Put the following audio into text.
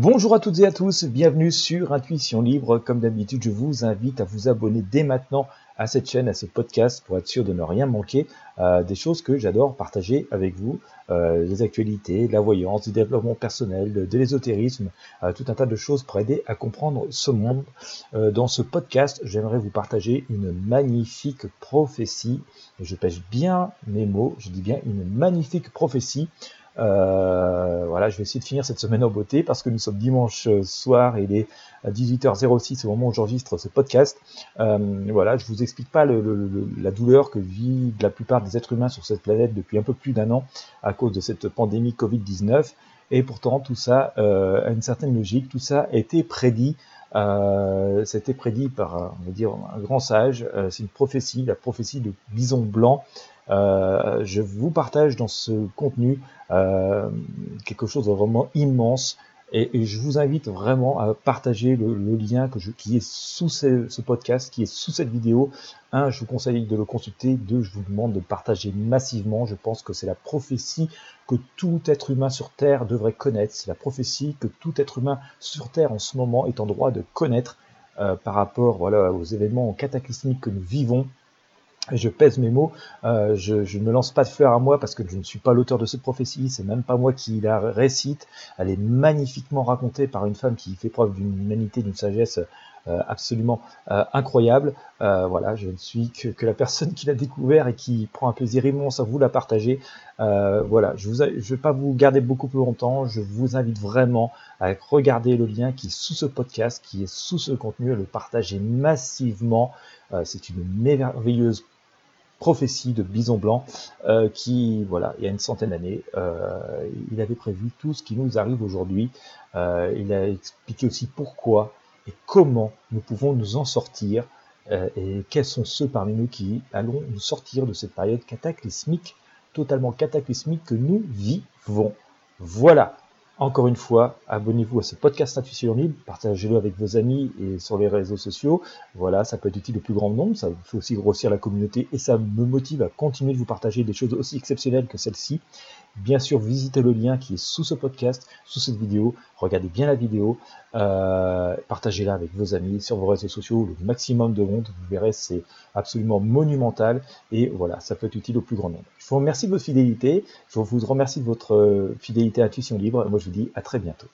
Bonjour à toutes et à tous, bienvenue sur Intuition Libre. Comme d'habitude, je vous invite à vous abonner dès maintenant à cette chaîne, à ce podcast, pour être sûr de ne rien manquer euh, des choses que j'adore partager avec vous, euh, les actualités, la voyance, du développement personnel, de, l'ésotérisme, euh, tout un tas de choses pour aider à comprendre ce monde. dans ce podcast, j'aimerais vous partager une magnifique prophétie, je pêche bien mes mots, je dis bien une magnifique prophétie euh, voilà, je vais essayer de finir cette semaine en beauté parce que nous sommes dimanche euh, soir et il est à 18h06 au moment où j'enregistre ce podcast. Euh, voilà, je vous explique pas la douleur que vit la plupart des êtres humains sur cette planète depuis un peu plus d'un an à cause de cette pandémie Covid-19. Et pourtant, tout ça a une certaine logique, tout ça a été prédit. Euh, C'était prédit par, on va dire, un grand sage. C'est une prophétie, la prophétie de Bison Blanc. Euh, je vous partage dans ce contenu euh, quelque chose de vraiment immense et, je vous invite vraiment à partager le, lien qui est sous ce, podcast, qui est sous cette vidéo. Un, je vous conseille de le consulter. Deux, je vous demande de partager massivement. Je pense que c'est la prophétie que tout être humain sur Terre devrait connaître. C'est la prophétie que tout être humain sur Terre en ce moment est en droit de connaître euh, par rapport aux événements cataclysmiques que nous vivons je pèse mes mots, euh, je, ne me lance pas de fleurs à moi parce que je ne suis pas l'auteur de cette prophétie, c'est même pas moi qui la récite, elle est magnifiquement racontée par une femme qui fait preuve d'une humanité, d'une sagesse euh, absolument euh, incroyable. voilà, je ne suis que, la personne qui l'a découvert et qui prend un plaisir immense à vous la partager. voilà, je ne vais pas vous garder beaucoup plus longtemps, je vous invite vraiment à regarder le lien qui est sous ce podcast, qui est sous ce contenu, à le partager massivement. c'est une merveilleuse prophétie de Bison Blanc euh, qui, voilà, il y a une centaine d'années, euh, il avait prévu tout ce qui nous arrive aujourd'hui. Euh, il a expliqué aussi pourquoi et comment nous pouvons nous en sortir et quels sont ceux parmi nous qui allons nous sortir de cette période cataclysmique, totalement cataclysmique que nous vivons. Voilà, encore une fois, abonnez-vous à ce podcast Intuition Libre, partagez-le avec vos amis et sur les réseaux sociaux. Voilà, ça peut être utile au plus grand nombre, ça fait aussi grossir la communauté et ça me motive à continuer de vous partager des choses aussi exceptionnelles que celles-ci. Bien sûr, visitez le lien qui est sous ce podcast, sous cette vidéo. Regardez bien la vidéo, euh, partagez-la avec vos amis sur vos réseaux sociaux, le maximum de monde. Vous verrez, c'est absolument monumental et voilà, ça peut être utile au plus grand nombre. Je vous remercie de votre fidélité. Je vous remercie de votre euh, fidélité à Intuition Libre. Et moi, je vous dis à très bientôt.